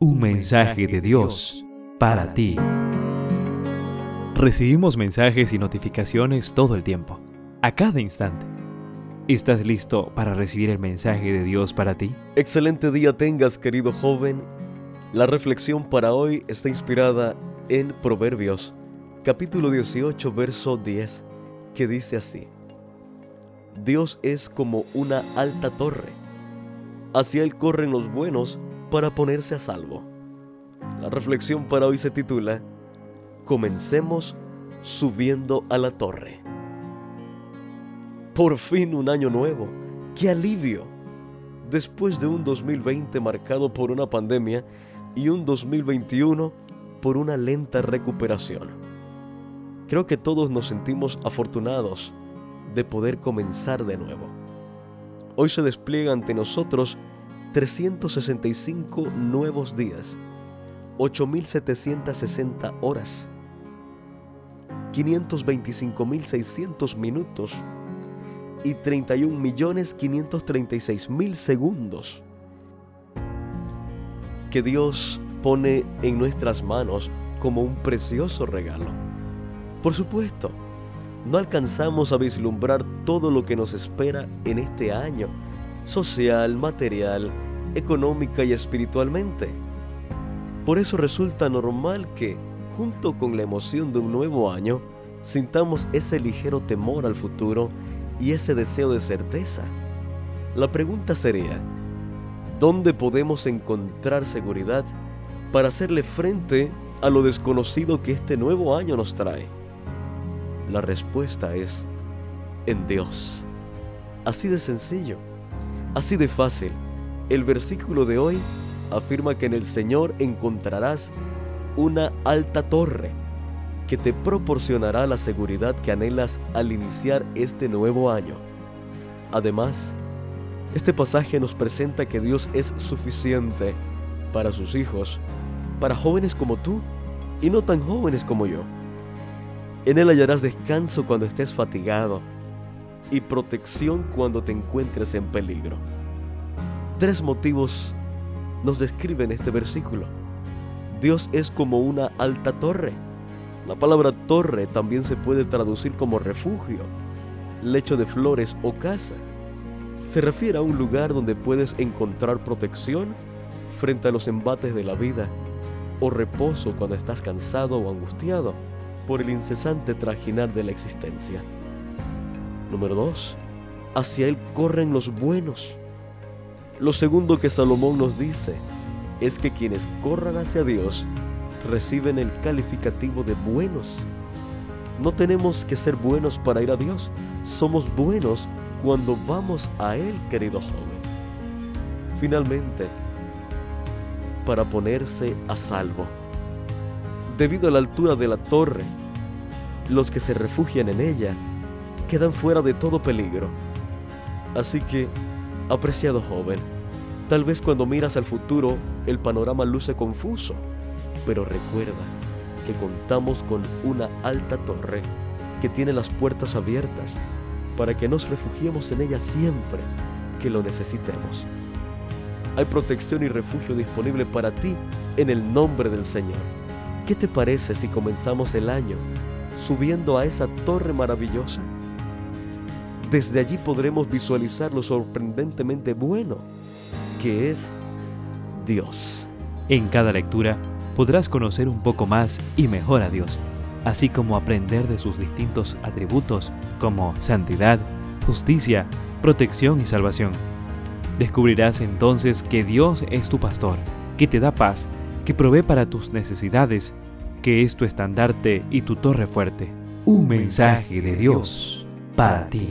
Un mensaje de Dios para ti. Recibimos mensajes y notificaciones todo el tiempo, a cada instante. ¿Estás listo para recibir el mensaje de Dios para ti? Excelente día tengas, querido joven. La reflexión para hoy está inspirada en Proverbios, capítulo 18, verso 10, que dice así. Dios es como una alta torre. Hacia él corren los buenos para ponerse a salvo. La reflexión para hoy se titula Comencemos subiendo a la torre. Por fin un año nuevo. ¡Qué alivio! Después de un 2020 marcado por una pandemia y un 2021 por una lenta recuperación. Creo que todos nos sentimos afortunados de poder comenzar de nuevo. Hoy se despliega ante nosotros 365 nuevos días, 8.760 horas, 525.600 minutos y 31.536.000 segundos que Dios pone en nuestras manos como un precioso regalo. Por supuesto, no alcanzamos a vislumbrar todo lo que nos espera en este año, social, material, económica y espiritualmente. Por eso resulta normal que, junto con la emoción de un nuevo año, sintamos ese ligero temor al futuro y ese deseo de certeza. La pregunta sería, ¿dónde podemos encontrar seguridad para hacerle frente a lo desconocido que este nuevo año nos trae? La respuesta es en Dios. Así de sencillo, así de fácil. El versículo de hoy afirma que en el Señor encontrarás una alta torre que te proporcionará la seguridad que anhelas al iniciar este nuevo año. Además, este pasaje nos presenta que Dios es suficiente para sus hijos, para jóvenes como tú y no tan jóvenes como yo. En Él hallarás descanso cuando estés fatigado y protección cuando te encuentres en peligro. Tres motivos nos describen este versículo. Dios es como una alta torre. La palabra torre también se puede traducir como refugio, lecho de flores o casa. Se refiere a un lugar donde puedes encontrar protección frente a los embates de la vida o reposo cuando estás cansado o angustiado por el incesante trajinar de la existencia. Número 2. Hacia Él corren los buenos. Lo segundo que Salomón nos dice es que quienes corran hacia Dios reciben el calificativo de buenos. No tenemos que ser buenos para ir a Dios, somos buenos cuando vamos a Él, querido joven. Finalmente, para ponerse a salvo. Debido a la altura de la torre, los que se refugian en ella quedan fuera de todo peligro. Así que, apreciado joven, tal vez cuando miras al futuro el panorama luce confuso, pero recuerda que contamos con una alta torre que tiene las puertas abiertas para que nos refugiemos en ella siempre que lo necesitemos. Hay protección y refugio disponible para ti en el nombre del Señor. ¿Qué te parece si comenzamos el año subiendo a esa torre maravillosa? Desde allí podremos visualizar lo sorprendentemente bueno que es Dios. En cada lectura podrás conocer un poco más y mejor a Dios, así como aprender de sus distintos atributos como santidad, justicia, protección y salvación. Descubrirás entonces que Dios es tu pastor, que te da paz, que provee para tus necesidades, que es tu estandarte y tu torre fuerte. Un mensaje de Dios para ti.